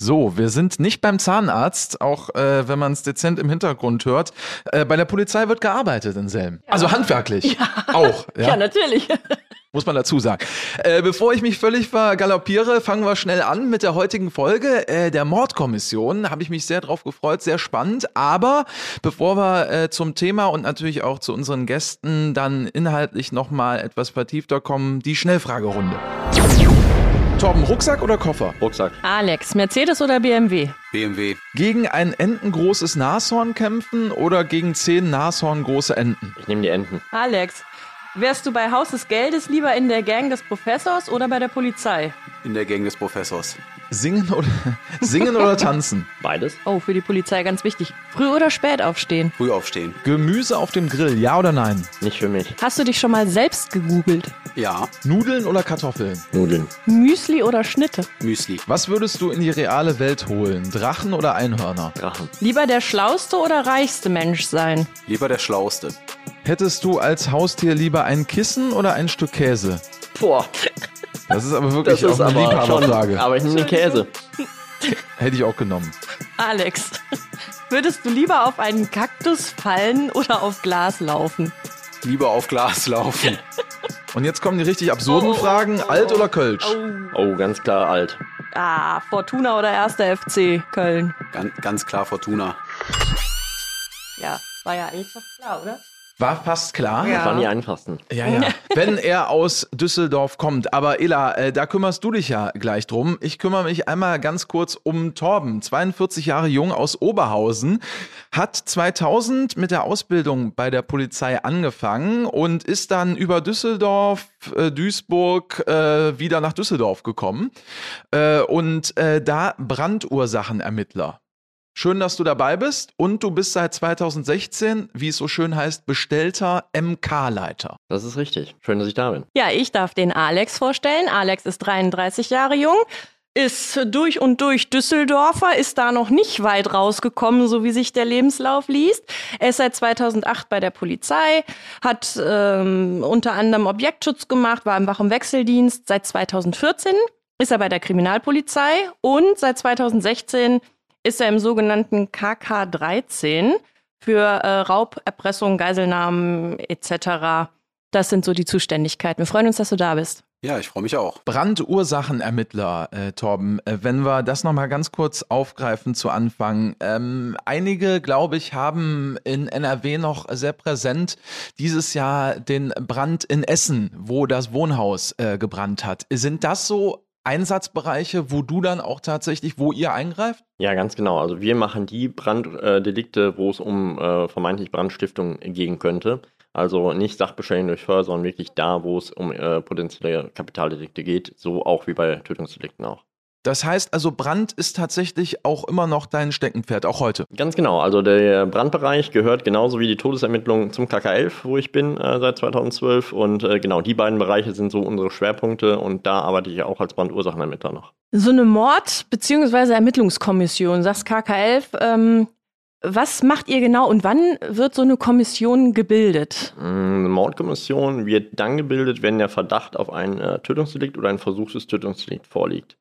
So, wir sind nicht beim Zahnarzt, auch äh, wenn man es dezent im Hintergrund hört. Äh, bei der Polizei wird gearbeitet in Selm. Ja. Also handwerklich. Ja. Auch. Ja, ja natürlich. Muss man dazu sagen. Äh, bevor ich mich völlig vergaloppiere, fangen wir schnell an mit der heutigen Folge äh, der Mordkommission. Habe ich mich sehr drauf gefreut, sehr spannend. Aber bevor wir äh, zum Thema und natürlich auch zu unseren Gästen dann inhaltlich nochmal etwas vertiefter kommen, die Schnellfragerunde. Torben, Rucksack oder Koffer? Rucksack. Alex, Mercedes oder BMW? BMW. Gegen ein entengroßes Nashorn kämpfen oder gegen zehn Nashorngroße Enten? Ich nehme die Enten. Alex, wärst du bei Haus des Geldes lieber in der Gang des Professors oder bei der Polizei? In der Gang des Professors. Singen oder, singen oder tanzen? Beides. Oh, für die Polizei ganz wichtig. Früh oder spät aufstehen? Früh aufstehen. Gemüse auf dem Grill, ja oder nein? Nicht für mich. Hast du dich schon mal selbst gegoogelt? Ja. Nudeln oder Kartoffeln? Nudeln. Müsli oder Schnitte? Müsli. Was würdest du in die reale Welt holen? Drachen oder Einhörner? Drachen. Lieber der schlauste oder reichste Mensch sein? Lieber der schlauste. Hättest du als Haustier lieber ein Kissen oder ein Stück Käse? Boah. Das ist aber wirklich das auch eine Liebhaberfrage. Aber ich nehme den Käse. Hätte ich auch genommen. Alex, würdest du lieber auf einen Kaktus fallen oder auf Glas laufen? Lieber auf Glas laufen. Und jetzt kommen die richtig absurden oh, Fragen. Oh, alt oder Kölsch? Oh. oh. ganz klar alt. Ah, Fortuna oder 1. FC Köln? Ganz, ganz klar Fortuna. Ja, war ja eigentlich fast klar, oder? War fast klar. Ja. Das waren die einfachsten. Ja, ja. Wenn er aus Düsseldorf kommt. Aber Ella, äh, da kümmerst du dich ja gleich drum. Ich kümmere mich einmal ganz kurz um Torben, 42 Jahre jung aus Oberhausen, hat 2000 mit der Ausbildung bei der Polizei angefangen und ist dann über Düsseldorf, äh, Duisburg äh, wieder nach Düsseldorf gekommen äh, und äh, da Brandursachenermittler. Schön, dass du dabei bist und du bist seit 2016, wie es so schön heißt, bestellter MK-Leiter. Das ist richtig. Schön, dass ich da bin. Ja, ich darf den Alex vorstellen. Alex ist 33 Jahre jung, ist durch und durch Düsseldorfer, ist da noch nicht weit rausgekommen, so wie sich der Lebenslauf liest. Er ist seit 2008 bei der Polizei, hat ähm, unter anderem Objektschutz gemacht, war im Wach- und Wechseldienst. Seit 2014 ist er bei der Kriminalpolizei und seit 2016 ist er im sogenannten KK 13 für äh, Raub, Erpressung, Geiselnahmen etc. Das sind so die Zuständigkeiten. Wir freuen uns, dass du da bist. Ja, ich freue mich auch. Brandursachenermittler, äh, Torben, äh, wenn wir das nochmal ganz kurz aufgreifen zu Anfang. Ähm, einige, glaube ich, haben in NRW noch sehr präsent dieses Jahr den Brand in Essen, wo das Wohnhaus äh, gebrannt hat. Sind das so Einsatzbereiche, wo du dann auch tatsächlich, wo ihr eingreift? Ja, ganz genau. Also wir machen die Branddelikte, wo es um äh, vermeintlich Brandstiftung gehen könnte. Also nicht Sachbeschädigung durch Feuer, sondern wirklich da, wo es um äh, potenzielle Kapitaldelikte geht, so auch wie bei Tötungsdelikten auch. Das heißt also, Brand ist tatsächlich auch immer noch dein Steckenpferd, auch heute. Ganz genau. Also der Brandbereich gehört genauso wie die Todesermittlung zum KK11, wo ich bin äh, seit 2012. Und äh, genau die beiden Bereiche sind so unsere Schwerpunkte und da arbeite ich auch als Brandursachenermittler noch. So eine Mord- bzw. Ermittlungskommission, sagst KK11, ähm, was macht ihr genau und wann wird so eine Kommission gebildet? Eine Mordkommission wird dann gebildet, wenn der Verdacht auf ein äh, Tötungsdelikt oder ein versuchtes Tötungsdelikt vorliegt.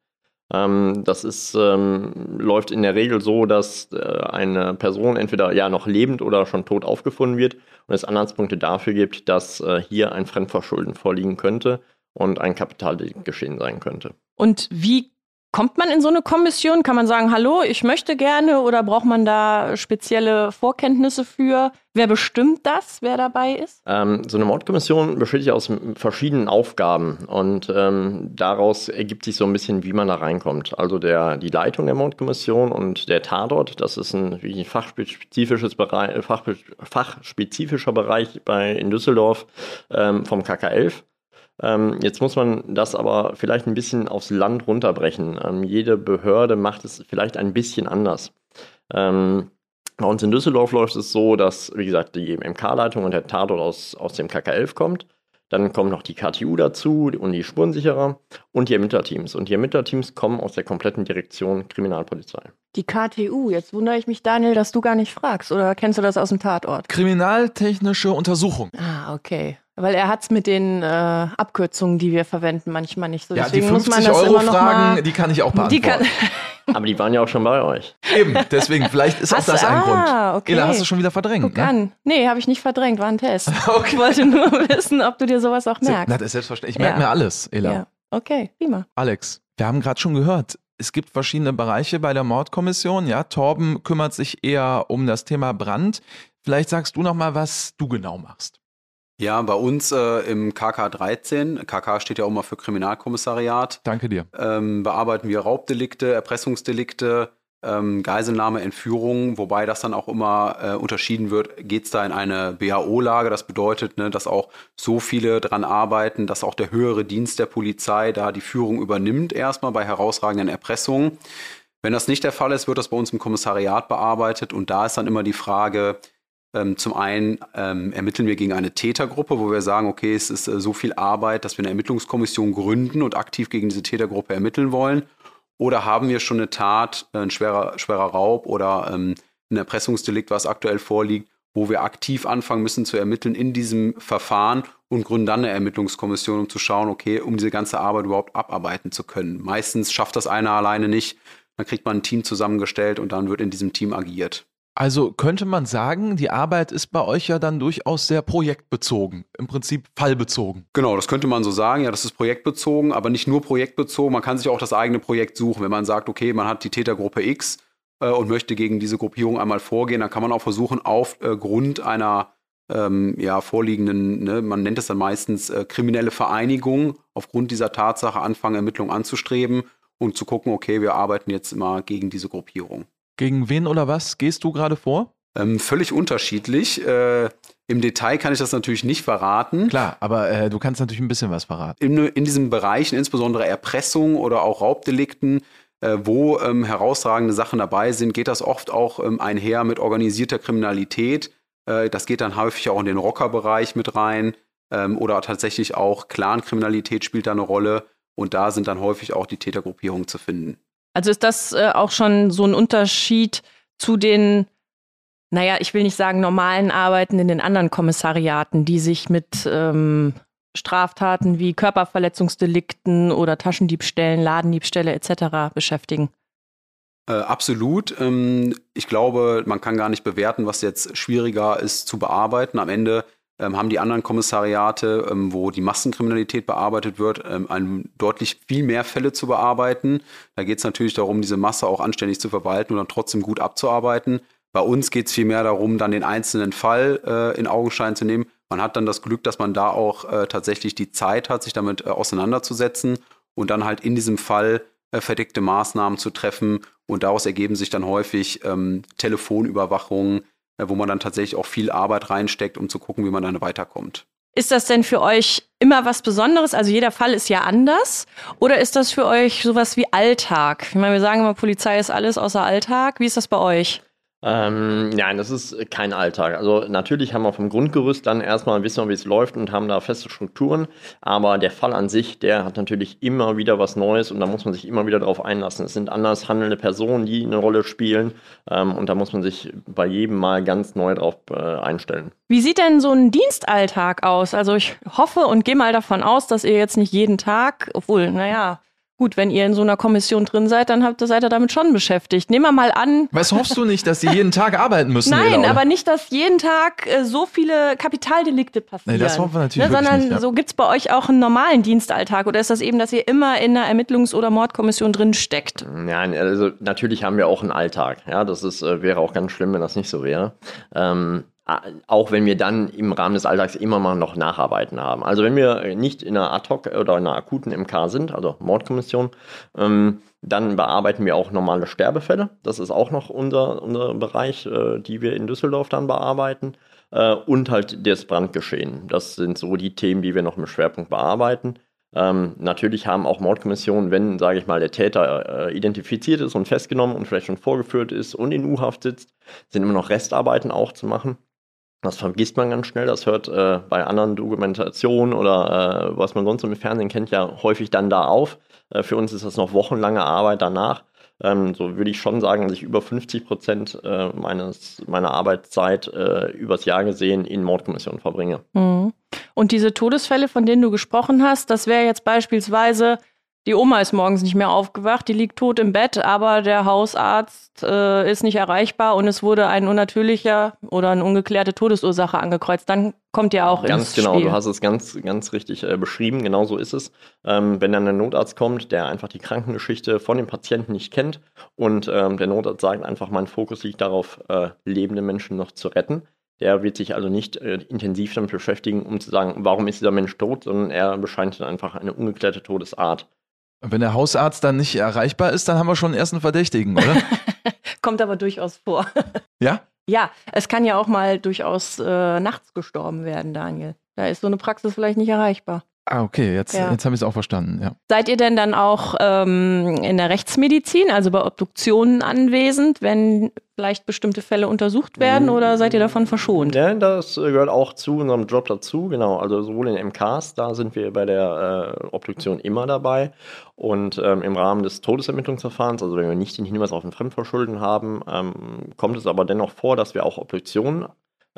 Ähm, das ist, ähm, läuft in der Regel so, dass äh, eine Person entweder ja noch lebend oder schon tot aufgefunden wird und es Anhaltspunkte dafür gibt, dass äh, hier ein Fremdverschulden vorliegen könnte und ein Kapitaldelikt geschehen sein könnte. Und wie Kommt man in so eine Kommission? Kann man sagen, hallo, ich möchte gerne oder braucht man da spezielle Vorkenntnisse für? Wer bestimmt das, wer dabei ist? Ähm, so eine Mordkommission besteht ja aus verschiedenen Aufgaben und ähm, daraus ergibt sich so ein bisschen, wie man da reinkommt. Also der, die Leitung der Mordkommission und der Tatort, das ist ein wirklich fachspezifisches Bereich, fach, fachspezifischer Bereich bei, in Düsseldorf ähm, vom KK11. Ähm, jetzt muss man das aber vielleicht ein bisschen aufs Land runterbrechen. Ähm, jede Behörde macht es vielleicht ein bisschen anders. Ähm, bei uns in Düsseldorf läuft es so, dass, wie gesagt, die MK-Leitung und der Tatort aus, aus dem KK11 kommt. Dann kommen noch die KTU dazu und die Spurensicherer und die Ermittlerteams. Und die Ermittlerteams kommen aus der kompletten Direktion Kriminalpolizei. Die KTU, jetzt wundere ich mich, Daniel, dass du gar nicht fragst. Oder kennst du das aus dem Tatort? Kriminaltechnische Untersuchung. Ah, okay. Weil er hat es mit den äh, Abkürzungen, die wir verwenden, manchmal nicht so. Ja, Deswegen die 50 muss man das Euro Fragen, die kann ich auch beantworten. Die kann Aber die waren ja auch schon bei euch. Eben, deswegen, vielleicht ist Hast auch das du- ein ah, Grund. okay. Ela, hast du schon wieder verdrängt, Guck ne? an. Nee, habe ich nicht verdrängt, war ein Test. Okay. Ich wollte nur wissen, ob du dir sowas auch merkst. Na, das ist selbstverständlich. Ich merke Ja. mir alles, Ela. ja. Okay, prima. Alex, wir haben gerade schon gehört, es gibt verschiedene Bereiche bei der Mordkommission. Ja, Torben kümmert sich eher um das Thema Brand. Vielleicht sagst du noch mal, was du genau machst. Ja, bei uns äh, im KK 13, KK steht ja auch mal für Kriminalkommissariat, Danke dir. ähm, bearbeiten wir Raubdelikte, Erpressungsdelikte, ähm, Geiselnahme, Entführung, wobei das dann auch immer äh, unterschieden wird, geht es da in eine BAO-Lage, das bedeutet, ne, dass auch so viele dran arbeiten, dass auch der höhere Dienst der Polizei da die Führung übernimmt, erstmal bei herausragenden Erpressungen. Wenn das nicht der Fall ist, wird das bei uns im Kommissariat bearbeitet. Und da ist dann immer die Frage, ähm, zum einen ähm, ermitteln wir gegen eine Tätergruppe, wo wir sagen, okay, es ist äh, so viel Arbeit, dass wir eine Ermittlungskommission gründen und aktiv gegen diese Tätergruppe ermitteln wollen. Oder haben wir schon eine Tat, äh, ein schwerer, schwerer Raub oder ähm, ein Erpressungsdelikt, was aktuell vorliegt, wo wir aktiv anfangen müssen zu ermitteln in diesem Verfahren und gründen dann eine Ermittlungskommission, um zu schauen, okay, um diese ganze Arbeit überhaupt abarbeiten zu können. Meistens schafft das einer alleine nicht. Dann kriegt man ein Team zusammengestellt und dann wird in diesem Team agiert. Also könnte man sagen, die Arbeit ist bei euch ja dann durchaus sehr projektbezogen, im Prinzip fallbezogen. Genau, das könnte man so sagen. Ja, das ist projektbezogen, aber nicht nur projektbezogen. Man kann sich auch das eigene Projekt suchen. Wenn man sagt, okay, man hat die Tätergruppe X äh, und möchte gegen diese Gruppierung einmal vorgehen, dann kann man auch versuchen, auf äh, einer ähm, ja, vorliegenden, ne, man nennt es dann meistens äh, kriminelle Vereinigung, aufgrund dieser Tatsache anfangen, Ermittlungen anzustreben und zu gucken, okay, wir arbeiten jetzt immer gegen diese Gruppierung. Gegen wen oder was gehst du gerade vor? Ähm, völlig unterschiedlich. Äh, Im Detail kann ich das natürlich nicht verraten. Klar, aber äh, du kannst natürlich ein bisschen was verraten. in, in diesen Bereichen, insbesondere Erpressung oder auch Raubdelikten, äh, wo ähm, herausragende Sachen dabei sind, geht das oft auch ähm, einher mit organisierter Kriminalität. Äh, das geht dann häufig auch in den Rockerbereich mit rein ähm, oder tatsächlich auch Clankriminalität spielt da eine Rolle und da sind dann häufig auch die Tätergruppierungen zu finden. Also ist das äh, auch schon so ein Unterschied zu den, naja, ich will nicht sagen normalen Arbeiten in den anderen Kommissariaten, die sich mit ähm, Straftaten wie Körperverletzungsdelikten oder Taschendiebstählen, Ladendiebstähle etc. beschäftigen. Äh, absolut. Ähm, ich glaube, man kann gar nicht bewerten, was jetzt schwieriger ist zu bearbeiten. Am Ende haben die anderen Kommissariate, ähm, wo die Massenkriminalität bearbeitet wird, ähm, ein, deutlich viel mehr Fälle zu bearbeiten. Da geht es natürlich darum, diese Masse auch anständig zu verwalten und dann trotzdem gut abzuarbeiten. Bei uns geht es vielmehr darum, dann den einzelnen Fall äh, in Augenschein zu nehmen. Man hat dann das Glück, dass man da auch äh, tatsächlich die Zeit hat, sich damit äh, auseinanderzusetzen und dann halt in diesem Fall äh, verdeckte Maßnahmen zu treffen. Und daraus ergeben sich dann häufig ähm, Telefonüberwachungen, wo man dann tatsächlich auch viel Arbeit reinsteckt, um zu gucken, wie man dann weiterkommt. Ist das denn für euch immer was Besonderes? Also jeder Fall ist ja anders. Oder ist das für euch sowas wie Alltag? Ich meine, wir sagen immer, Polizei ist alles außer Alltag. Wie ist das bei euch? Ähm, nein, das ist kein Alltag. Also natürlich haben wir vom Grundgerüst dann erstmal wissen wie es läuft und haben da feste Strukturen. Aber der Fall an sich, der hat natürlich immer wieder was Neues und da muss man sich immer wieder drauf einlassen. Es sind anders handelnde Personen, die eine Rolle spielen ähm, und da muss man sich bei jedem Mal ganz neu drauf äh, einstellen. Wie sieht denn so ein Dienstalltag aus? Also ich hoffe und gehe mal davon aus, dass ihr jetzt nicht jeden Tag, obwohl, naja, gut, wenn ihr in so einer Kommission drin seid, dann habt, seid ihr damit schon beschäftigt. Nehmen wir mal an. Was hoffst du nicht, dass die jeden Tag arbeiten müssen? Nein, Ela, oder? aber nicht, dass jeden Tag äh, so viele Kapitaldelikte passieren. Nee, das hoffen wir natürlich ne, Sondern nicht, ja. so gibt's bei euch auch einen normalen Dienstalltag oder ist das eben, dass ihr immer in einer Ermittlungs- oder Mordkommission drin steckt? Nein, also natürlich haben wir auch einen Alltag. Ja, das ist, äh, wäre auch ganz schlimm, wenn das nicht so wäre. Ähm, auch wenn wir dann im Rahmen des Alltags immer mal noch Nacharbeiten haben. Also wenn wir äh, nicht in einer Ad-Hoc oder in einer akuten MK sind, also Mordkommission, ähm, dann bearbeiten wir auch normale Sterbefälle. Das ist auch noch unser, unser Bereich, äh, die wir in Düsseldorf dann bearbeiten. Äh, und halt das Brandgeschehen. Das sind so die Themen, die wir noch im Schwerpunkt bearbeiten. Ähm, natürlich haben auch Mordkommissionen, wenn, sage ich mal, der Täter äh, identifiziert ist und festgenommen und vielleicht schon vorgeführt ist und in U-Haft sitzt, sind immer noch Restarbeiten auch zu machen. Das vergisst man ganz schnell. Das hört äh, bei anderen Dokumentationen oder äh, was man sonst im Fernsehen kennt, ja häufig dann da auf. Äh, für uns ist das noch wochenlange Arbeit danach. Ähm, so würde ich schon sagen, dass ich über 50 Prozent äh, meines, meiner Arbeitszeit äh, übers Jahr gesehen in Mordkommissionen verbringe. Mhm. Und diese Todesfälle, von denen du gesprochen hast, das wäre jetzt beispielsweise die Oma ist morgens nicht mehr aufgewacht, die liegt tot im Bett, aber der Hausarzt äh, ist nicht erreichbar und es wurde ein unnatürlicher oder eine ungeklärte Todesursache angekreuzt. Dann kommt ja auch ganz ins genau, Spiel. du hast es ganz, ganz richtig äh, beschrieben. Genau so ist es. Ähm, wenn dann der Notarzt kommt, der einfach die Krankengeschichte von dem Patienten nicht kennt und ähm, der Notarzt sagt einfach, mein Fokus liegt darauf, äh, lebende Menschen noch zu retten. Der wird sich also nicht äh, intensiv damit beschäftigen, um zu sagen, warum ist dieser Mensch tot, sondern er bescheint dann einfach eine ungeklärte Todesart. Wenn der Hausarzt dann nicht erreichbar ist, dann haben wir schon einen ersten Verdächtigen, oder? Kommt aber durchaus vor. ja? Ja, es kann ja auch mal durchaus äh, nachts gestorben werden, Daniel. Da ist so eine Praxis vielleicht nicht erreichbar. Ah, okay, jetzt, Ja. jetzt habe ich es auch verstanden, ja. Seid ihr denn dann auch ähm, in der Rechtsmedizin, also bei Obduktionen anwesend, wenn vielleicht bestimmte Fälle untersucht werden oder seid ihr davon verschont? Ja, das gehört auch zu unserem Job dazu, genau. Also sowohl in MKs, da sind wir bei der äh, Obduktion immer dabei. Und ähm, im Rahmen des Todesermittlungsverfahrens, also wenn wir nicht den Hinweis auf ein Fremdverschulden haben, ähm, kommt es aber dennoch vor, dass wir auch Obduktionen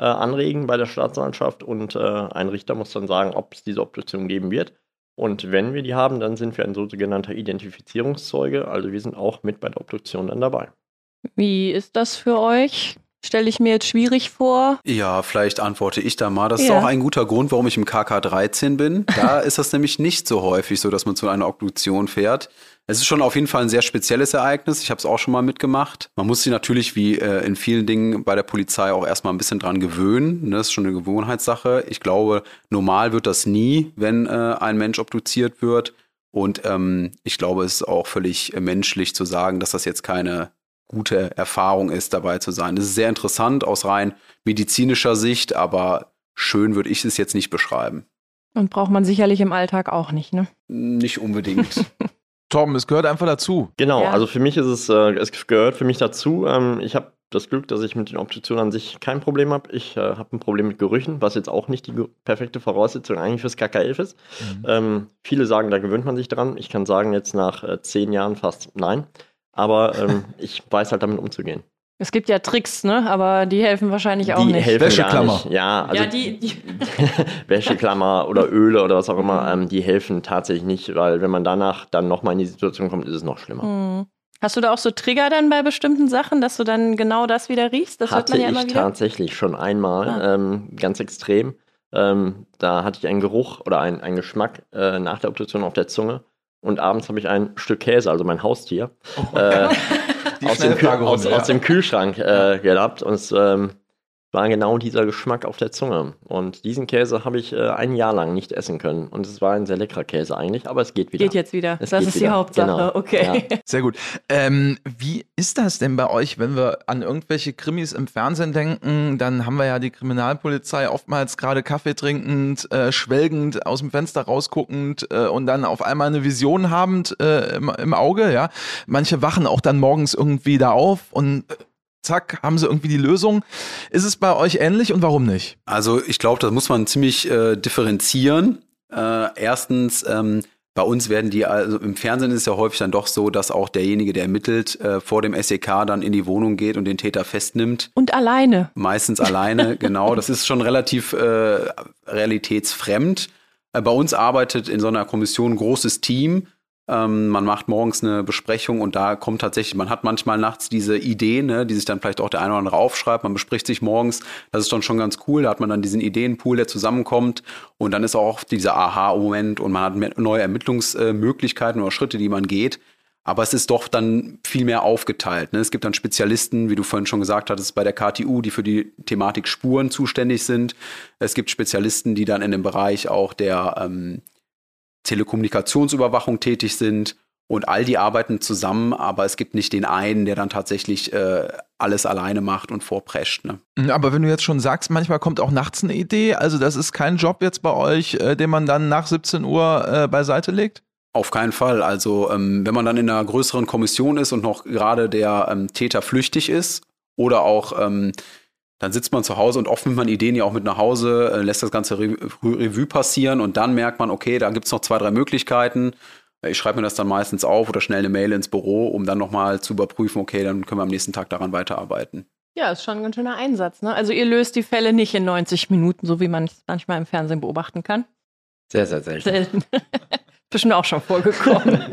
äh, anregen bei der Staatsanwaltschaft und äh, ein Richter muss dann sagen, ob es diese Obduktion geben wird. Und wenn wir die haben, dann sind wir ein sogenannter Identifizierungszeuge. Also wir sind auch mit bei der Obduktion dann dabei. Wie ist das für euch? Stelle ich mir jetzt schwierig vor. Ja, vielleicht antworte ich da mal. Das ist Ja. auch ein guter Grund, warum ich im KK 13 bin. Da ist das nämlich nicht so häufig so, dass man zu einer Obduktion fährt. Es ist schon auf jeden Fall ein sehr spezielles Ereignis. Ich habe es auch schon mal mitgemacht. Man muss sich natürlich wie äh, in vielen Dingen bei der Polizei auch erstmal ein bisschen dran gewöhnen. Ne, Das ist schon eine Gewohnheitssache. Ich glaube, normal wird das nie, wenn äh, ein Mensch obduziert wird. Und ähm, ich glaube, es ist auch völlig äh, menschlich zu sagen, dass das jetzt keine gute Erfahrung ist, dabei zu sein. Das ist sehr interessant aus rein medizinischer Sicht, aber schön würde ich es jetzt nicht beschreiben. Und braucht man sicherlich im Alltag auch nicht, ne? Nicht unbedingt. Torben, es gehört einfach dazu. Genau, Ja. also für mich ist es, äh, es gehört für mich dazu. Ähm, ich habe das Glück, dass ich mit den Obduktionen an sich kein Problem habe. Ich äh, habe ein Problem mit Gerüchen, was jetzt auch nicht die perfekte Voraussetzung eigentlich fürs KK11 ist. Ähm, viele sagen, da gewöhnt man sich dran. Ich kann sagen, jetzt nach äh, zehn Jahren fast nein. Aber ähm, ich weiß halt damit umzugehen. Es gibt ja Tricks, ne? Aber die helfen wahrscheinlich auch die nicht. helfen Wäscheklammer. gar nicht. Ja, also ja, die, die Wäscheklammer oder Öle oder was auch immer, ähm, die helfen tatsächlich nicht, weil wenn man danach dann nochmal in die Situation kommt, ist es noch schlimmer. Hm. Hast du da auch so Trigger dann bei bestimmten Sachen, dass du dann genau das wieder riechst? Das hört hatte man ja ich immer wieder. tatsächlich schon einmal, Ah. ähm, ganz extrem. Ähm, da hatte ich einen Geruch oder einen, einen Geschmack äh, nach der Obduktion auf der Zunge. Und abends habe ich ein Stück Käse, also mein Haustier, äh, Die aus, dem Kühl aus, ja. aus dem Kühlschrank äh, gehabt. Und ähm, war genau dieser Geschmack auf der Zunge. Und diesen Käse habe ich äh, ein Jahr lang nicht essen können. Und es war ein sehr leckerer Käse eigentlich, aber es geht wieder. Geht jetzt wieder. Es das ist die wieder. Hauptsache. Genau. Okay. Sehr gut. Ähm, wie ist das denn bei euch, wenn wir an irgendwelche Krimis im Fernsehen denken? Dann haben wir ja die Kriminalpolizei oftmals gerade Kaffee trinkend, äh, schwelgend, aus dem Fenster rausguckend äh, und dann auf einmal eine Vision habend äh, im, im Auge. Ja, manche wachen auch dann morgens irgendwie da auf und zack haben sie irgendwie die Lösung. Ist es bei euch ähnlich und warum nicht? Also ich glaube, das muss man ziemlich äh, differenzieren. Äh, erstens, ähm, bei uns werden die, also im Fernsehen ist es ja häufig dann doch so, dass auch derjenige, der ermittelt, äh, vor dem SEK dann in die Wohnung geht und den Täter festnimmt. Und alleine. Meistens alleine, genau. Das ist schon relativ äh, realitätsfremd. Äh, bei uns arbeitet in so einer Kommission ein großes Team. Ähm, man macht morgens eine Besprechung und da kommt tatsächlich, man hat manchmal nachts diese Ideen, ne, die sich dann vielleicht auch der eine oder andere aufschreibt. Man bespricht sich morgens, das ist dann schon ganz cool. Da hat man dann diesen Ideenpool, der zusammenkommt und dann ist auch dieser Aha-Moment und man hat neue Ermittlungsmöglichkeiten oder Schritte, die man geht. Aber es ist doch dann viel mehr aufgeteilt. Ne? Es gibt dann Spezialisten, wie du vorhin schon gesagt hattest, bei der KTU, die für die Thematik Spuren zuständig sind. Es gibt Spezialisten, die dann in dem Bereich auch der ähm, Telekommunikationsüberwachung tätig sind. Und all die arbeiten zusammen, aber es gibt nicht den einen, der dann tatsächlich äh, alles alleine macht und vorprescht. Ne? Aber wenn du jetzt schon sagst, manchmal kommt auch nachts eine Idee, also das ist kein Job jetzt bei euch, äh, den man dann nach 17 Uhr äh, beiseite legt? Auf keinen Fall. Also ähm, wenn man dann in einer größeren Kommission ist und noch gerade der ähm, Täter flüchtig ist oder auch ähm, dann sitzt man zu Hause und oft nimmt man Ideen ja auch mit nach Hause, äh, lässt das ganze Re Revue passieren und dann merkt man, okay, da gibt's noch zwei, drei Möglichkeiten. Ich schreibe mir das dann meistens auf oder schnell eine Mail ins Büro, um dann nochmal zu überprüfen, okay, dann können wir am nächsten Tag daran weiterarbeiten. Ja, ist schon ein ganz schöner Einsatz. Ne? Also ihr löst die Fälle nicht in 90 Minuten, so wie man es manchmal im Fernsehen beobachten kann. Sehr, sehr selten. Selten. Bestimmt auch schon vorgekommen.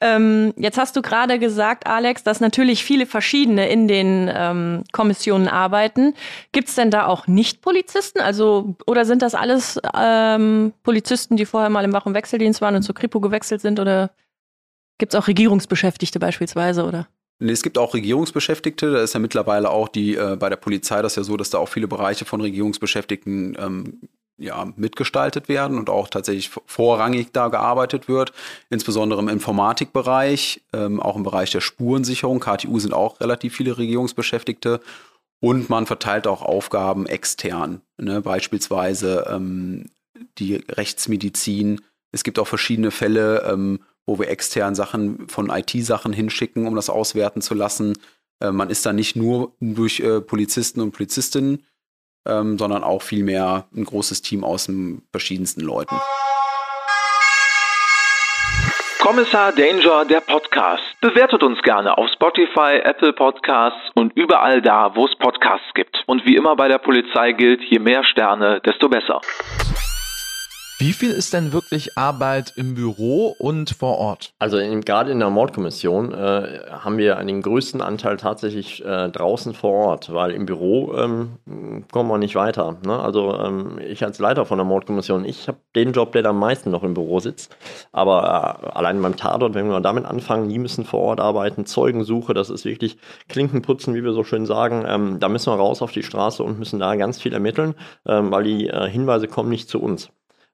ähm, jetzt hast du gerade gesagt, Alex, dass natürlich viele verschiedene in den ähm, Kommissionen arbeiten. Gibt es denn da auch Nicht-Polizisten? Also, oder sind das alles ähm, Polizisten, die vorher mal im Wach- und Wechseldienst waren und zur Kripo gewechselt sind? Oder gibt es auch Regierungsbeschäftigte beispielsweise? Oder? Es gibt auch Regierungsbeschäftigte. Da ist ja mittlerweile auch die äh, bei der Polizei das ja so, dass da auch viele Bereiche von Regierungsbeschäftigten ähm, ja, mitgestaltet werden und auch tatsächlich vorrangig da gearbeitet wird, insbesondere im Informatikbereich, ähm, auch im Bereich der Spurensicherung. KTU sind auch relativ viele Regierungsbeschäftigte und man verteilt auch Aufgaben extern, ne? beispielsweise ähm, die Rechtsmedizin. Es gibt auch verschiedene Fälle, ähm, wo wir extern Sachen von IT-Sachen hinschicken, um das auswerten zu lassen. Äh, man ist da nicht nur durch äh, Polizisten und Polizistinnen ähm, sondern auch vielmehr ein großes Team aus den verschiedensten Leuten. Kommissar Danger, der Podcast. Bewertet uns gerne auf Spotify, Apple Podcasts und überall da, wo es Podcasts gibt. Und wie immer bei der Polizei gilt, je mehr Sterne, desto besser. Wie viel ist denn wirklich Arbeit im Büro und vor Ort? Also in, gerade in der Mordkommission äh, haben wir den größten Anteil tatsächlich äh, draußen vor Ort, weil im Büro ähm, kommen wir nicht weiter. Ne? Also ähm, ich als Leiter von der Mordkommission, ich habe den Job, der am meisten noch im Büro sitzt. Aber äh, allein beim Tatort, wenn wir damit anfangen, die müssen vor Ort arbeiten, Zeugensuche, das ist wirklich Klinkenputzen, wie wir so schön sagen. Ähm, da müssen wir raus auf die Straße und müssen da ganz viel ermitteln, ähm, weil die äh, Hinweise kommen nicht zu uns.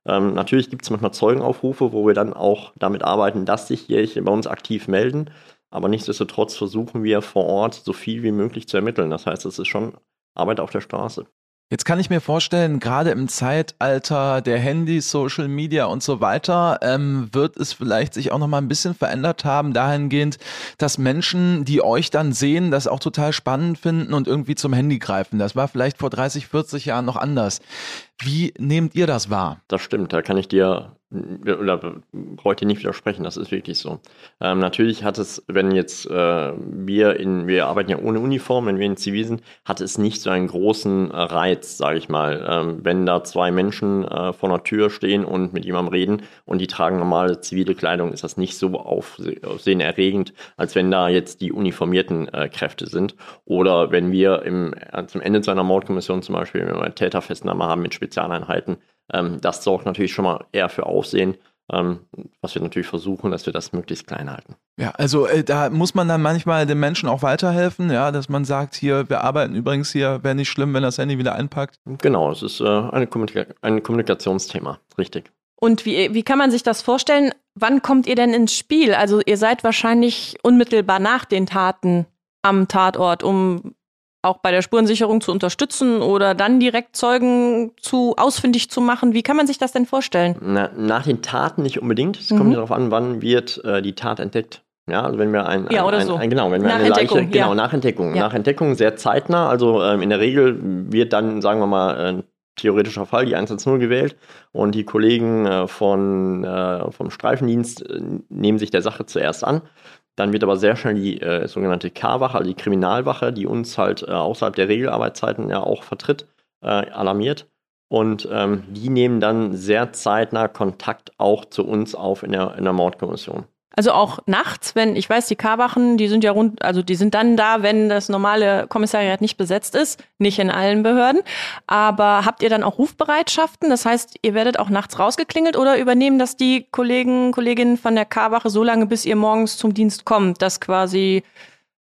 Ähm, natürlich gibt es manchmal Zeugenaufrufe, wo wir dann auch damit arbeiten, dass sich hier bei uns aktiv melden. Aber nichtsdestotrotz versuchen wir vor Ort so viel wie möglich zu ermitteln. Das heißt, es ist schon Arbeit auf der Straße. Jetzt kann ich mir vorstellen, gerade im Zeitalter der Handys, Social Media und so weiter, ähm, wird es vielleicht sich auch noch mal ein bisschen verändert haben, dahingehend, dass Menschen, die euch dann sehen, das auch total spannend finden und irgendwie zum Handy greifen. Das war vielleicht vor 30, 40 Jahren noch anders. Wie nehmt ihr das wahr? Das stimmt, da kann ich dir oder heute nicht widersprechen, das ist wirklich so. Ähm, natürlich hat es, wenn jetzt äh, wir in, wir arbeiten ja ohne Uniform, wenn wir in Zivil sind, hat es nicht so einen großen äh, Reiz, sage ich mal. Ähm, wenn da zwei Menschen äh, vor einer Tür stehen und mit jemandem reden und die tragen normale zivile Kleidung, ist das nicht so aufsehenerregend, als wenn da jetzt die uniformierten äh, Kräfte sind. Oder wenn wir im, äh, zum Ende zu einer Mordkommission zum Beispiel, wenn wir eine Täterfestnahme haben mit Spezialeinheiten, ähm, das sorgt natürlich schon mal eher für Aufsehen. Ähm, was wir natürlich versuchen, dass wir das möglichst klein halten. Ja, also äh, da muss man dann manchmal den Menschen auch weiterhelfen, ja, dass man sagt, hier, wir arbeiten übrigens hier, wäre nicht schlimm, wenn das Handy wieder einpackt. Genau, es ist äh, eine Kommunika ein Kommunikationsthema, richtig. Und wie, wie kann man sich das vorstellen? Wann kommt ihr denn ins Spiel? Also ihr seid wahrscheinlich unmittelbar nach den Taten am Tatort, um auch bei der Spurensicherung zu unterstützen oder dann direkt Zeugen zu ausfindig zu machen? Wie kann man sich das denn vorstellen? Na, nach den Taten nicht unbedingt. Es mhm. kommt darauf an, wann wird äh, die Tat entdeckt. Ja, also wenn wir ein, ja, ein, ein, so. ein genau, wenn wir nach eine Leiche, genau, ja. nach Entdeckung, ja. nach Entdeckung sehr zeitnah, also ähm, in der Regel wird dann, sagen wir mal, ein theoretischer Fall, die 110 gewählt und die Kollegen äh, von, äh, vom Streifendienst äh, nehmen sich der Sache zuerst an dann wird aber sehr schnell die äh, sogenannte K-Wache, also die Kriminalwache, die uns halt äh, außerhalb der Regelarbeitszeiten ja auch vertritt, äh, alarmiert. Und ähm, die nehmen dann sehr zeitnah Kontakt auch zu uns auf in der, in der Mordkommission. Also auch nachts, wenn, ich weiß, die K-Wachen, die sind ja rund, also die sind dann da, wenn das normale Kommissariat nicht besetzt ist, nicht in allen Behörden. Aber habt ihr dann auch Rufbereitschaften? Das heißt, ihr werdet auch nachts rausgeklingelt oder übernehmen das die Kollegen, Kolleginnen von der K-Wache so lange, bis ihr morgens zum Dienst kommt, dass quasi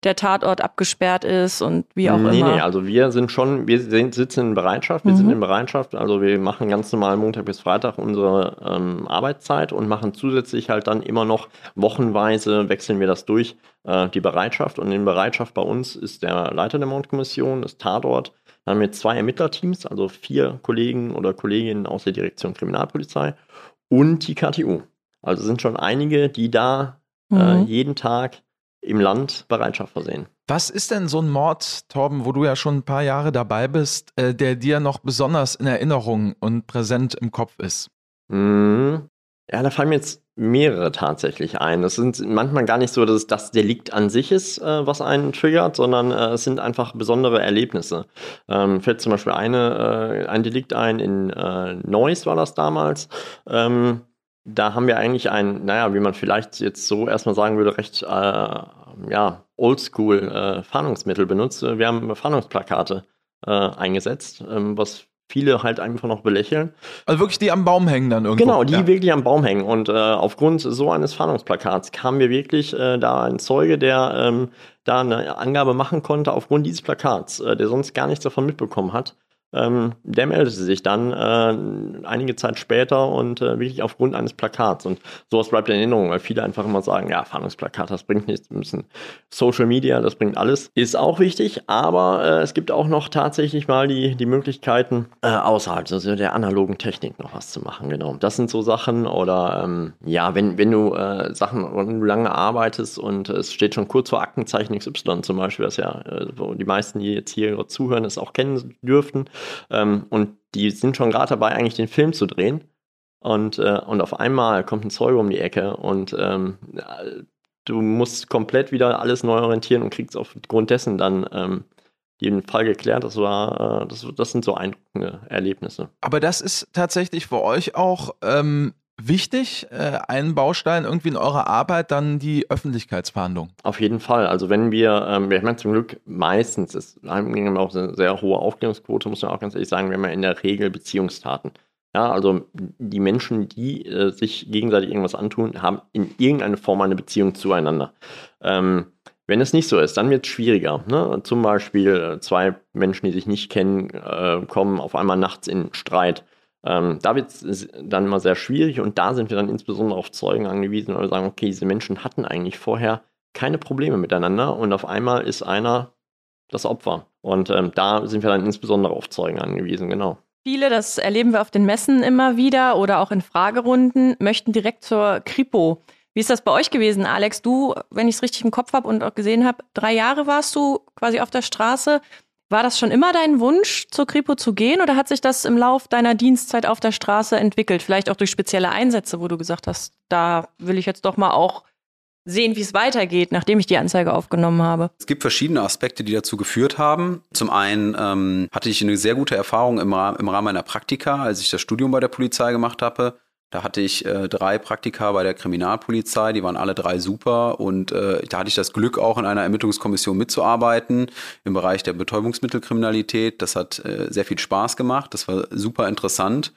der Tatort abgesperrt ist und wie auch nee, immer. Nee, also wir sind schon, wir sind, sitzen in Bereitschaft, wir mhm. sind in Bereitschaft, also wir machen ganz normal Montag bis Freitag unsere ähm, Arbeitszeit und machen zusätzlich halt dann immer noch wochenweise, wechseln wir das durch, äh, die Bereitschaft und in Bereitschaft bei uns ist der Leiter der Mordkommission, das Tatort, dann haben wir zwei Ermittlerteams, also vier Kollegen oder Kolleginnen aus der Direktion Kriminalpolizei und die KTU. Also sind schon einige, die da äh, mhm. äh, jeden Tag im Land Bereitschaft versehen. Was ist denn so ein Mord, Torben, wo du ja schon ein paar Jahre dabei bist, äh, der dir noch besonders in Erinnerung und präsent im Kopf ist? Mhm. Ja, da fallen mir jetzt mehrere tatsächlich ein. Das sind manchmal gar nicht so, dass es das Delikt an sich ist, äh, was einen triggert, sondern äh, es sind einfach besondere Erlebnisse. Ähm, fällt zum Beispiel eine, äh, ein Delikt ein, in äh, Neuss war das damals. Ähm, da haben wir eigentlich ein, naja, wie man vielleicht jetzt so erstmal sagen würde, recht äh, ja, oldschool äh, Fahndungsmittel benutzt. Wir haben Fahndungsplakate äh, eingesetzt, ähm, was viele halt einfach noch belächeln. Also wirklich die am Baum hängen dann irgendwo. Genau, die ja. wirklich am Baum hängen. Und äh, aufgrund so eines Fahndungsplakats kam mir wirklich äh, da ein Zeuge, der ähm, da eine Angabe machen konnte aufgrund dieses Plakats, äh, der sonst gar nichts davon mitbekommen hat. Ähm, der meldete sich dann äh, einige Zeit später und äh, wirklich aufgrund eines Plakats. Und sowas bleibt in Erinnerung, weil viele einfach immer sagen, ja, Fahndungsplakat, das bringt nichts, wir müssen Social Media, das bringt alles. Ist auch wichtig, aber äh, es gibt auch noch tatsächlich mal die, die Möglichkeiten, äh, außerhalb also der analogen Technik noch was zu machen, genau. Das sind so Sachen oder ähm, ja, wenn, wenn du äh, Sachen, wenn du lange arbeitest und es steht schon kurz vor Aktenzeichen XY zum Beispiel, das ja, äh, wo die meisten, die jetzt hier zuhören, es auch kennen dürften, ähm, und die sind schon gerade dabei, eigentlich den Film zu drehen. Und, äh, und auf einmal kommt ein Zeuge um die Ecke und ähm, du musst komplett wieder alles neu orientieren und kriegst aufgrund dessen dann ähm, den Fall geklärt. Das war, äh, das, das sind so eindruckende Erlebnisse. Aber das ist tatsächlich für euch auch ähm, wichtig, äh, ein Baustein irgendwie in eurer Arbeit, dann die Öffentlichkeitsverhandlung? Auf jeden Fall. Also wenn wir, ähm, wir haben zum Glück meistens, ist, haben auch eine sehr hohe Aufklärungsquote, muss man auch ganz ehrlich sagen, wir haben ja in der Regel Beziehungstaten. Ja, also die Menschen, die äh, sich gegenseitig irgendwas antun, haben in irgendeiner Form eine Beziehung zueinander. Ähm, wenn es nicht so ist, dann wird es schwieriger. Ne? Zum Beispiel äh, zwei Menschen, die sich nicht kennen, äh, kommen auf einmal nachts in Streit. Ähm, da wird es dann immer sehr schwierig und da sind wir dann insbesondere auf Zeugen angewiesen, weil wir sagen, okay, diese Menschen hatten eigentlich vorher keine Probleme miteinander und auf einmal ist einer das Opfer. Und ähm, da sind wir dann insbesondere auf Zeugen angewiesen, genau. Viele, das erleben wir auf den Messen immer wieder oder auch in Fragerunden, möchten direkt zur Kripo. Wie ist das bei euch gewesen, Alex? Du, wenn ich es richtig im Kopf habe und auch gesehen habe, drei Jahre warst du quasi auf der Straße. War das schon immer dein Wunsch, zur Kripo zu gehen oder hat sich das im Lauf deiner Dienstzeit auf der Straße entwickelt? Vielleicht auch durch spezielle Einsätze, wo du gesagt hast, da will ich jetzt doch mal auch sehen, wie es weitergeht, nachdem ich die Anzeige aufgenommen habe. Es gibt verschiedene Aspekte, die dazu geführt haben. Zum einen ähm, hatte ich eine sehr gute Erfahrung im, Rahmen, im Rahmen meiner Praktika, als ich das Studium bei der Polizei gemacht habe. Da hatte ich äh, drei Praktika bei der Kriminalpolizei, die waren alle drei super und äh, da hatte ich das Glück, auch in einer Ermittlungskommission mitzuarbeiten im Bereich der Betäubungsmittelkriminalität. Das hat äh, sehr viel Spaß gemacht, das war super interessant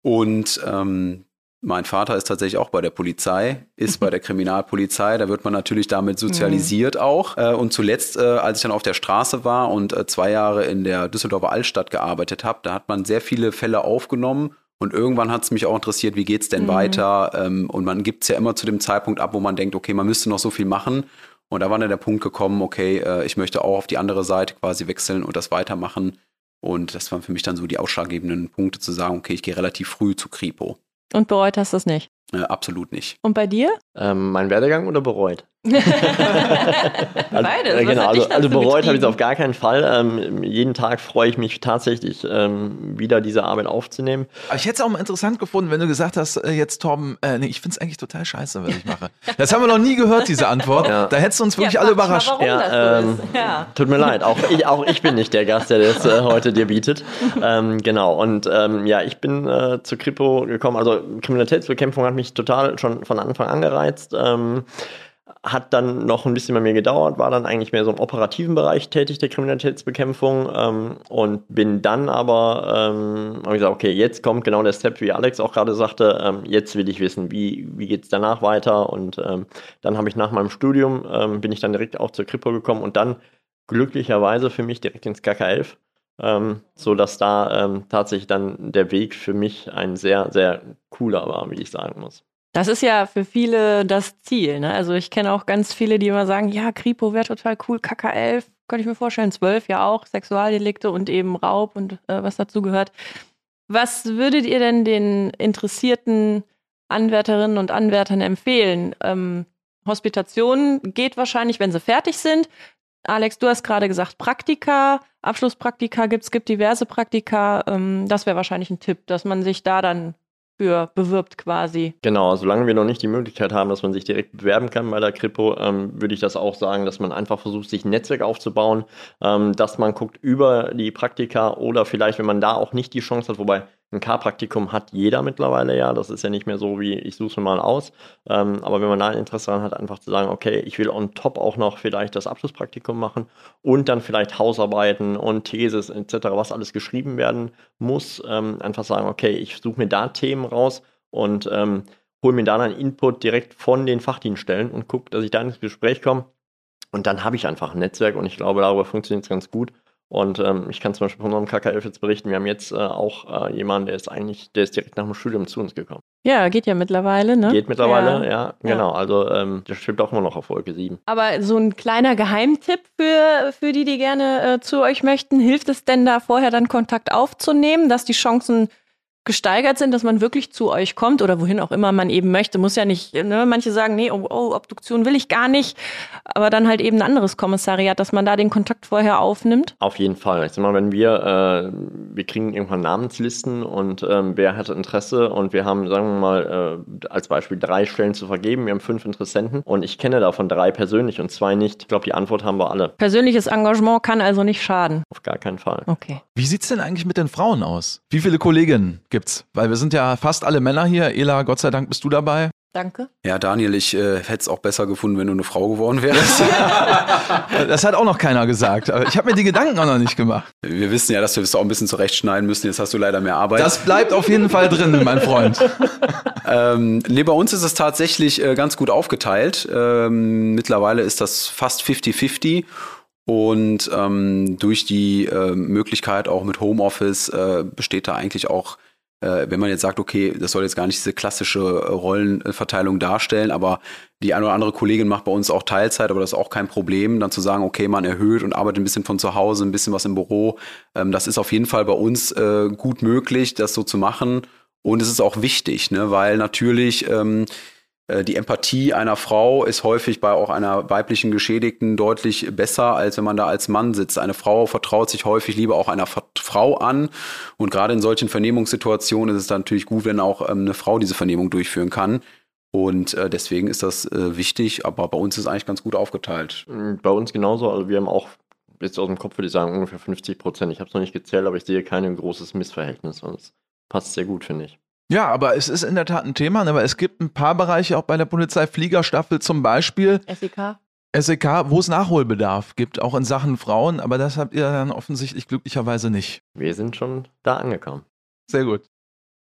und ähm, mein Vater ist tatsächlich auch bei der Polizei, ist bei der Kriminalpolizei. Da wird man natürlich damit sozialisiert mhm. auch. Äh, und zuletzt, äh, als ich dann auf der Straße war und äh, zwei Jahre in der Düsseldorfer Altstadt gearbeitet habe, da hat man sehr viele Fälle aufgenommen und irgendwann hat es mich auch interessiert, wie geht es denn mhm. weiter? Ähm, und man gibt es ja immer zu dem Zeitpunkt ab, wo man denkt, okay, man müsste noch so viel machen. Und da war dann der Punkt gekommen, okay, äh, ich möchte auch auf die andere Seite quasi wechseln und das weitermachen. Und das waren für mich dann so die ausschlaggebenden Punkte zu sagen, okay, ich gehe relativ früh zu Kripo. Und bereut hast du es nicht? Äh, absolut nicht. Und bei dir? Ähm, mein Werdegang oder bereut? Beides. Also, genau, also, also bereut habe ich es auf gar keinen Fall. Ähm, jeden Tag freue ich mich tatsächlich, ähm, wieder diese Arbeit aufzunehmen. Aber ich hätte es auch mal interessant gefunden, wenn du gesagt hast, äh, jetzt Torben, äh, nee, ich finde es eigentlich total scheiße, was ich mache. Das haben wir noch nie gehört, diese Antwort. Ja. Da hättest du uns wirklich ja, alle überrascht. Mal, ja, ähm, so ja, Tut mir leid, auch ich, auch ich bin nicht der Gast, der das äh, heute dir bietet. Ähm, genau, und ähm, ja, ich bin äh, zu Kripo gekommen. Also Kriminalitätsbekämpfung hat mich total schon von Anfang an gereizt. Ähm, hat dann noch ein bisschen bei mir gedauert, war dann eigentlich mehr so im operativen Bereich tätig der Kriminalitätsbekämpfung ähm, und bin dann aber, ähm, habe ich gesagt, okay, jetzt kommt genau der Step, wie Alex auch gerade sagte, ähm, jetzt will ich wissen, wie, wie geht es danach weiter und ähm, dann habe ich nach meinem Studium, ähm, bin ich dann direkt auch zur Kripo gekommen und dann glücklicherweise für mich direkt ins KK11, ähm, so dass da ähm, tatsächlich dann der Weg für mich ein sehr, sehr cooler war, wie ich sagen muss. Das ist ja für viele das Ziel. Ne? Also ich kenne auch ganz viele, die immer sagen, ja, Kripo wäre total cool, KK11, könnte ich mir vorstellen, 12 ja auch, Sexualdelikte und eben Raub und äh, was dazu gehört. Was würdet ihr denn den interessierten Anwärterinnen und Anwärtern empfehlen? Ähm, Hospitation geht wahrscheinlich, wenn sie fertig sind. Alex, du hast gerade gesagt, Praktika, Abschlusspraktika gibt es, gibt diverse Praktika. Ähm, das wäre wahrscheinlich ein Tipp, dass man sich da dann für bewirbt quasi. Genau, solange wir noch nicht die Möglichkeit haben, dass man sich direkt bewerben kann bei der Kripo, ähm, würde ich das auch sagen, dass man einfach versucht, sich ein Netzwerk aufzubauen, ähm, dass man guckt über die Praktika oder vielleicht, wenn man da auch nicht die Chance hat, wobei Ein K-Praktikum hat jeder mittlerweile ja. Das ist ja nicht mehr so wie ich suche es mir mal aus. Ähm, aber wenn man da ein Interesse daran hat, einfach zu sagen, okay, ich will on top auch noch vielleicht das Abschlusspraktikum machen und dann vielleicht Hausarbeiten und Thesis etc., was alles geschrieben werden muss. Ähm, einfach sagen, okay, ich suche mir da Themen raus und ähm, hole mir dann einen Input direkt von den Fachdienststellen und gucke, dass ich da ins Gespräch komme. Und dann habe ich einfach ein Netzwerk und ich glaube, darüber funktioniert es ganz gut. Und ähm, ich kann zum Beispiel von unserem KKF jetzt berichten, wir haben jetzt äh, auch äh, jemanden, der ist eigentlich, der ist direkt nach dem Studium zu uns gekommen. Ja, geht ja mittlerweile, ne? Geht mittlerweile, ja, ja genau. Also ähm, der schwebt auch immer noch auf Wolke 7. Aber so ein kleiner Geheimtipp für, für die, die gerne äh, zu euch möchten, hilft es denn da vorher dann Kontakt aufzunehmen, dass die Chancen gesteigert sind, dass man wirklich zu euch kommt oder wohin auch immer man eben möchte. Muss ja nicht, ne? manche sagen, nee, oh, oh, Obduktion will ich gar nicht, aber dann halt eben ein anderes Kommissariat, dass man da den Kontakt vorher aufnimmt. Auf jeden Fall. Ich sag mal, wenn wir, äh, wir kriegen irgendwann Namenslisten und ähm, wer hat Interesse und wir haben, sagen wir mal, äh, als Beispiel drei Stellen zu vergeben, wir haben fünf Interessenten und ich kenne davon drei persönlich und zwei nicht. Ich glaube, die Antwort haben wir alle. Persönliches Engagement kann also nicht schaden. Auf gar keinen Fall. Okay. Wie sieht es denn eigentlich mit den Frauen aus? Wie viele Kolleginnen gibt gibt's? Weil wir sind ja fast alle Männer hier. Ela, Gott sei Dank bist du dabei. Danke. Ja, Daniel, ich äh, hätte es auch besser gefunden, wenn du eine Frau geworden wärst. das hat auch noch keiner gesagt. Ich habe mir die Gedanken auch noch nicht gemacht. Wir wissen ja, dass wir es auch ein bisschen zurechtschneiden müssen. Jetzt hast du leider mehr Arbeit. Das bleibt auf jeden Fall drin, mein Freund. ähm, nee, bei uns ist es tatsächlich äh, ganz gut aufgeteilt. Ähm, mittlerweile ist das fast 50-50. Und ähm, durch die äh, Möglichkeit auch mit Homeoffice äh, besteht da eigentlich auch, äh, wenn man jetzt sagt, okay, das soll jetzt gar nicht diese klassische äh, Rollenverteilung darstellen, aber die eine oder andere Kollegin macht bei uns auch Teilzeit, aber das ist auch kein Problem, dann zu sagen, okay, man erhöht und arbeitet ein bisschen von zu Hause, ein bisschen was im Büro. Ähm, das ist auf jeden Fall bei uns äh, gut möglich, das so zu machen. Und es ist auch wichtig, ne, weil natürlich ähm, äh, die Empathie einer Frau ist häufig bei auch einer weiblichen Geschädigten deutlich besser, als wenn man da als Mann sitzt. Eine Frau vertraut sich häufig lieber auch einer Frau an. Und gerade in solchen Vernehmungssituationen ist es dann natürlich gut, wenn auch ähm, eine Frau diese Vernehmung durchführen kann. Und äh, deswegen ist das äh, wichtig, aber bei uns ist es eigentlich ganz gut aufgeteilt. Mm, bei uns genauso. Also wir haben auch jetzt aus dem Kopf würde ich sagen ungefähr 50 Prozent. Ich habe es noch nicht gezählt, aber ich sehe kein großes Missverhältnis. Und es passt sehr gut, finde ich. Ja, aber es ist in der Tat ein Thema, ne, aber es gibt ein paar Bereiche auch bei der Polizei, Fliegerstaffel zum Beispiel. SEK. SEK, wo es Nachholbedarf gibt, auch in Sachen Frauen, aber das habt ihr dann offensichtlich glücklicherweise nicht. Wir sind schon da angekommen. Sehr gut.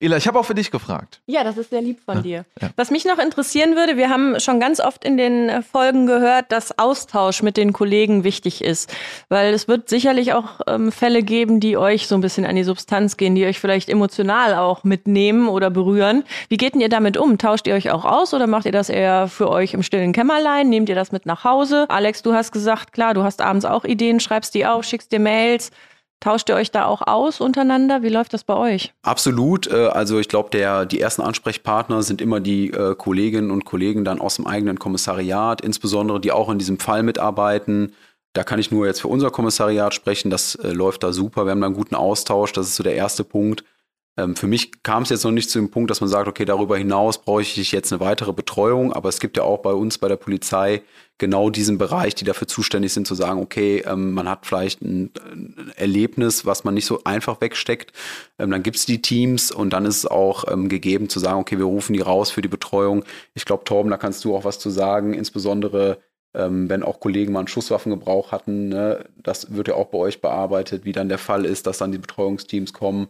Ela, ich habe auch für dich gefragt. Ja, das ist sehr lieb von ja, dir. Ja. Was mich noch interessieren würde, wir haben schon ganz oft in den äh, Folgen gehört, dass Austausch mit den Kollegen wichtig ist. Weil es wird sicherlich auch ähm, Fälle geben, die euch so ein bisschen an die Substanz gehen, die euch vielleicht emotional auch mitnehmen oder berühren. Wie geht denn ihr damit um? Tauscht ihr euch auch aus oder macht ihr das eher für euch im stillen Kämmerlein? Nehmt ihr das mit nach Hause? Alex, du hast gesagt, klar, du hast abends auch Ideen, schreibst die auf, schickst dir Mails. Tauscht ihr euch da auch aus untereinander? Wie läuft das bei euch? Absolut. Äh, also ich glaube, die ersten Ansprechpartner sind immer die äh, Kolleginnen und Kollegen dann aus dem eigenen Kommissariat, insbesondere die auch in diesem Fall mitarbeiten. Da kann ich nur jetzt für unser Kommissariat sprechen. Das äh, läuft da super. Wir haben da einen guten Austausch. Das ist so der erste Punkt. Ähm, für mich kam es jetzt noch nicht zu dem Punkt, dass man sagt, okay, darüber hinaus brauche ich jetzt eine weitere Betreuung. Aber es gibt ja auch bei uns bei der Polizei genau diesen Bereich, die dafür zuständig sind, zu sagen, okay, ähm, man hat vielleicht ein, Erlebnis, was man nicht so einfach wegsteckt. Ähm, dann gibt es die Teams und dann ist es auch gegeben zu sagen, okay, wir rufen die raus für die Betreuung. Ich glaube, Torben, da kannst du auch was zu sagen, insbesondere ähm, wenn auch Kollegen mal einen Schusswaffengebrauch hatten. Ne? Das wird ja auch bei euch bearbeitet, wie dann der Fall ist, dass dann die Betreuungsteams kommen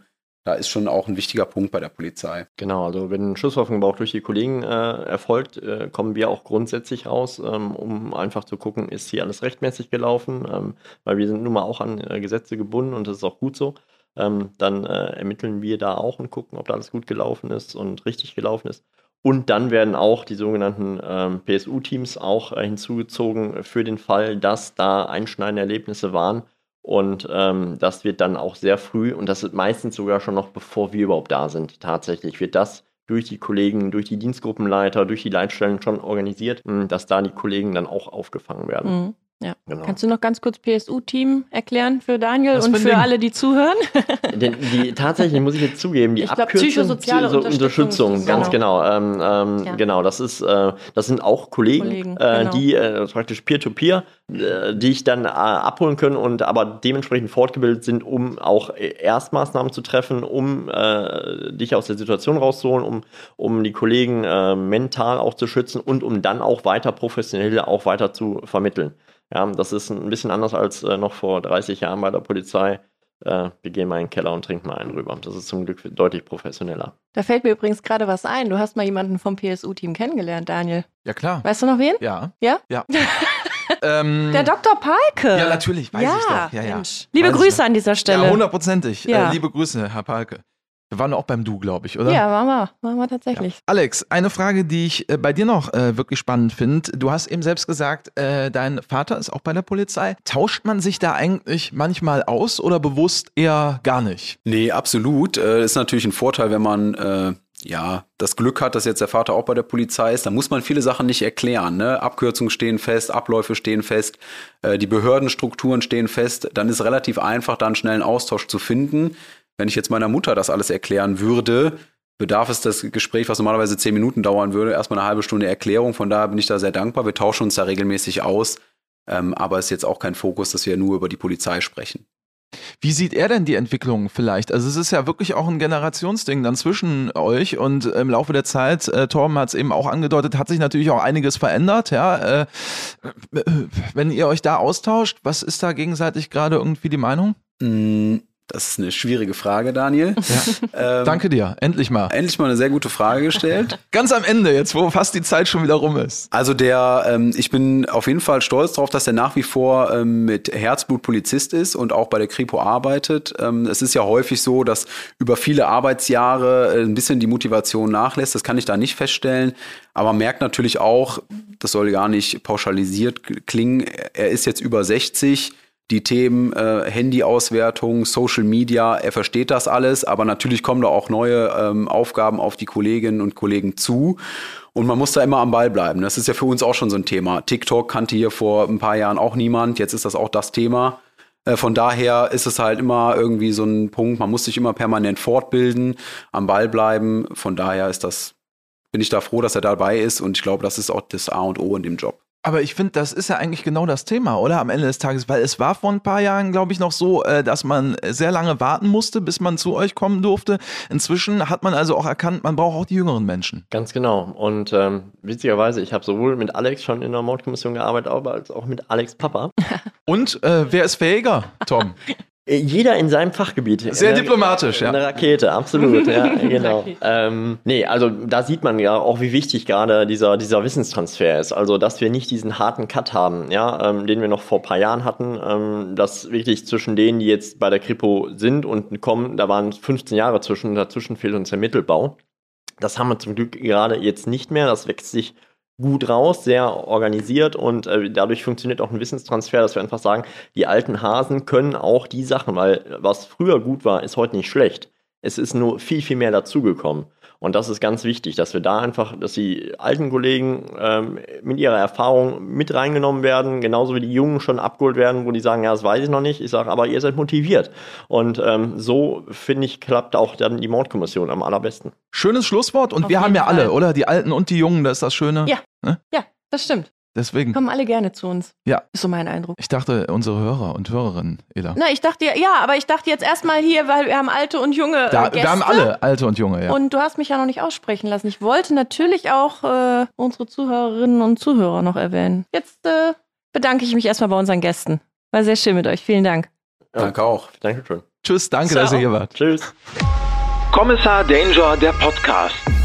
da ist schon auch ein wichtiger Punkt bei der Polizei. Genau, also wenn ein Schusswaffengebrauch durch die Kollegen äh, erfolgt, äh, kommen wir auch grundsätzlich raus, ähm, um einfach zu gucken, ist hier alles rechtmäßig gelaufen, ähm, weil wir sind nun mal auch an äh, Gesetze gebunden und das ist auch gut so. Ähm, dann äh, ermitteln wir da auch und gucken, ob da alles gut gelaufen ist und richtig gelaufen ist. Und dann werden auch die sogenannten ähm, PSU-Teams auch äh, hinzugezogen für den Fall, dass da einschneidende Erlebnisse waren und ähm, das wird dann auch sehr früh, und das ist meistens sogar schon noch bevor wir überhaupt da sind, tatsächlich wird das durch die Kollegen, durch die Dienstgruppenleiter, durch die Leitstellen schon organisiert, hm, dass da die Kollegen dann auch aufgefangen werden. Mhm. Ja. Genau. Kannst du noch ganz kurz PSU-Team erklären für Daniel Was und für Ding? alle, die zuhören? Die, die, tatsächlich muss ich jetzt zugeben, die ich Abkürzung psychosoziale Unterstützung, Unterstützung ganz genau. Genau, ähm, ähm, ja. genau. Das ist, äh, das sind auch Kollegen, Kollegen äh, genau. die äh, praktisch Peer-to-Peer, -peer, äh, die ich dann äh, abholen können und aber dementsprechend fortgebildet sind, um auch Erstmaßnahmen zu treffen, um äh, dich aus der Situation rauszuholen, um, um die Kollegen mental auch zu schützen und um dann auch weiter professionell auch weiter zu vermitteln. Ja, das ist ein bisschen anders als äh, noch vor 30 Jahren bei der Polizei. Äh, wir gehen mal in den Keller und trinken mal einen rüber. Das ist zum Glück deutlich professioneller. Da fällt mir übrigens gerade was ein. Du hast mal jemanden vom PSU-Team kennengelernt, Daniel. Ja, klar. Weißt du noch wen? Ja. Ja? Ja. ähm, der Dr. Palke. Ja, natürlich, weiß ja, ich doch. Ja, ja. Liebe weiß Grüße an dieser Stelle. Ja, hundertprozentig. Ja. Äh, liebe Grüße, Herr Palke. Wir waren auch beim Du, glaube ich, oder? Ja, waren wir. Waren wir tatsächlich. Ja. Alex, eine Frage, die ich äh, bei dir noch äh, wirklich spannend finde. Du hast eben selbst gesagt, äh, dein Vater ist auch bei der Polizei. Tauscht man sich da eigentlich manchmal aus oder bewusst eher gar nicht? Nee, absolut. Äh, ist natürlich ein Vorteil, wenn man äh, ja, das Glück hat, dass jetzt der Vater auch bei der Polizei ist, da muss man viele Sachen nicht erklären. Ne? Abkürzungen stehen fest, Abläufe stehen fest, äh, die Behördenstrukturen stehen fest. Dann ist relativ einfach, da einen schnellen Austausch zu finden. Wenn ich jetzt meiner Mutter das alles erklären würde, bedarf es das Gespräch, was normalerweise zehn Minuten dauern würde, erstmal eine halbe Stunde Erklärung. Von daher bin ich da sehr dankbar. Wir tauschen uns da regelmäßig aus. Ähm, aber es ist jetzt auch kein Fokus, dass wir nur über die Polizei sprechen. Wie sieht er denn die Entwicklung vielleicht? Also es ist ja wirklich auch ein Generationsding dann zwischen euch und im Laufe der Zeit, äh, Torben hat es eben auch angedeutet, hat sich natürlich auch einiges verändert. Ja, äh, wenn ihr euch da austauscht, was ist da gegenseitig gerade irgendwie die Meinung? Das ist eine schwierige Frage, Daniel. Ja. Ähm, Danke dir, endlich mal. Endlich mal eine sehr gute Frage gestellt. Ganz am Ende, jetzt wo fast die Zeit schon wieder rum ist. Also der, ähm, ich bin auf jeden Fall stolz darauf, dass er nach wie vor ähm, mit Herzblut Polizist ist und auch bei der Kripo arbeitet. Ähm, es ist ja häufig so, dass über viele Arbeitsjahre äh, ein bisschen die Motivation nachlässt. Das kann ich da nicht feststellen. Aber man merkt natürlich auch, das soll gar nicht pauschalisiert klingen, er ist jetzt über 60 die Themen äh, Handyauswertung, Social Media, er versteht das alles, aber natürlich kommen da auch neue ähm, Aufgaben auf die Kolleginnen und Kollegen zu. Und man muss da immer am Ball bleiben. Das ist ja für uns auch schon so ein Thema. TikTok kannte hier vor ein paar Jahren auch niemand, jetzt ist das auch das Thema. Äh, von daher ist es halt immer irgendwie so ein Punkt, man muss sich immer permanent fortbilden, am Ball bleiben. Von daher ist das, bin ich da froh, dass er dabei ist und ich glaube, das ist auch das A und O in dem Job. Aber ich finde, das ist ja eigentlich genau das Thema, oder? Am Ende des Tages, weil es war vor ein paar Jahren, glaube ich, noch so, äh, dass man sehr lange warten musste, bis man zu euch kommen durfte. Inzwischen hat man also auch erkannt, man braucht auch die jüngeren Menschen. Ganz genau. Und ähm, witzigerweise, ich habe sowohl mit Alex schon in der Mordkommission gearbeitet, aber als auch mit Alex Papa. Und äh, wer ist fähiger, Tom? Jeder in seinem Fachgebiet. Sehr eine, diplomatisch, ja. Eine Rakete, absolut, ja, genau. Ähm, nee, also da sieht man ja auch, wie wichtig gerade dieser, dieser Wissenstransfer ist. Also, dass wir nicht diesen harten Cut haben, ja, ähm, den wir noch vor ein paar Jahren hatten, ähm, dass wirklich zwischen denen, die jetzt bei der Kripo sind und kommen, da waren 15 Jahre zwischen, dazwischen fehlt uns der Mittelbau. Das haben wir zum Glück gerade jetzt nicht mehr. Das wächst sich gut raus, sehr organisiert und äh, dadurch funktioniert auch ein Wissenstransfer, dass wir einfach sagen, die alten Hasen können auch die Sachen, weil was früher gut war, ist heute nicht schlecht. Es ist nur viel, viel mehr dazugekommen. Und das ist ganz wichtig, dass wir da einfach, dass die alten Kollegen ähm, mit ihrer Erfahrung mit reingenommen werden, genauso wie die Jungen schon abgeholt werden, wo die sagen, ja, das weiß ich noch nicht. Ich sage, aber ihr seid motiviert. Und ähm, so, finde ich, klappt auch dann die Mordkommission am allerbesten. Schönes Schlusswort und Auf wir haben ja alle, oder? Die Alten und die Jungen, das ist das Schöne. Ja. Ne? Ja, das stimmt. Deswegen. Kommen alle gerne zu uns. Ja. Ist so mein Eindruck. Ich dachte, unsere Hörer und Hörerinnen, Ela. Na, ich dachte, ja, aber ich dachte jetzt erstmal hier, weil wir haben alte und junge äh, da, Gäste. Wir haben alle alte und junge, ja. Und du hast mich ja noch nicht aussprechen lassen. Ich wollte natürlich auch äh, unsere Zuhörerinnen und Zuhörer noch erwähnen. Jetzt äh, bedanke ich mich erstmal bei unseren Gästen. War sehr schön mit euch. Vielen Dank. Ja, danke auch. Danke schön. Tschüss, danke, Ciao. dass ihr hier wart. Tschüss. Kommissar Danger, der Podcast.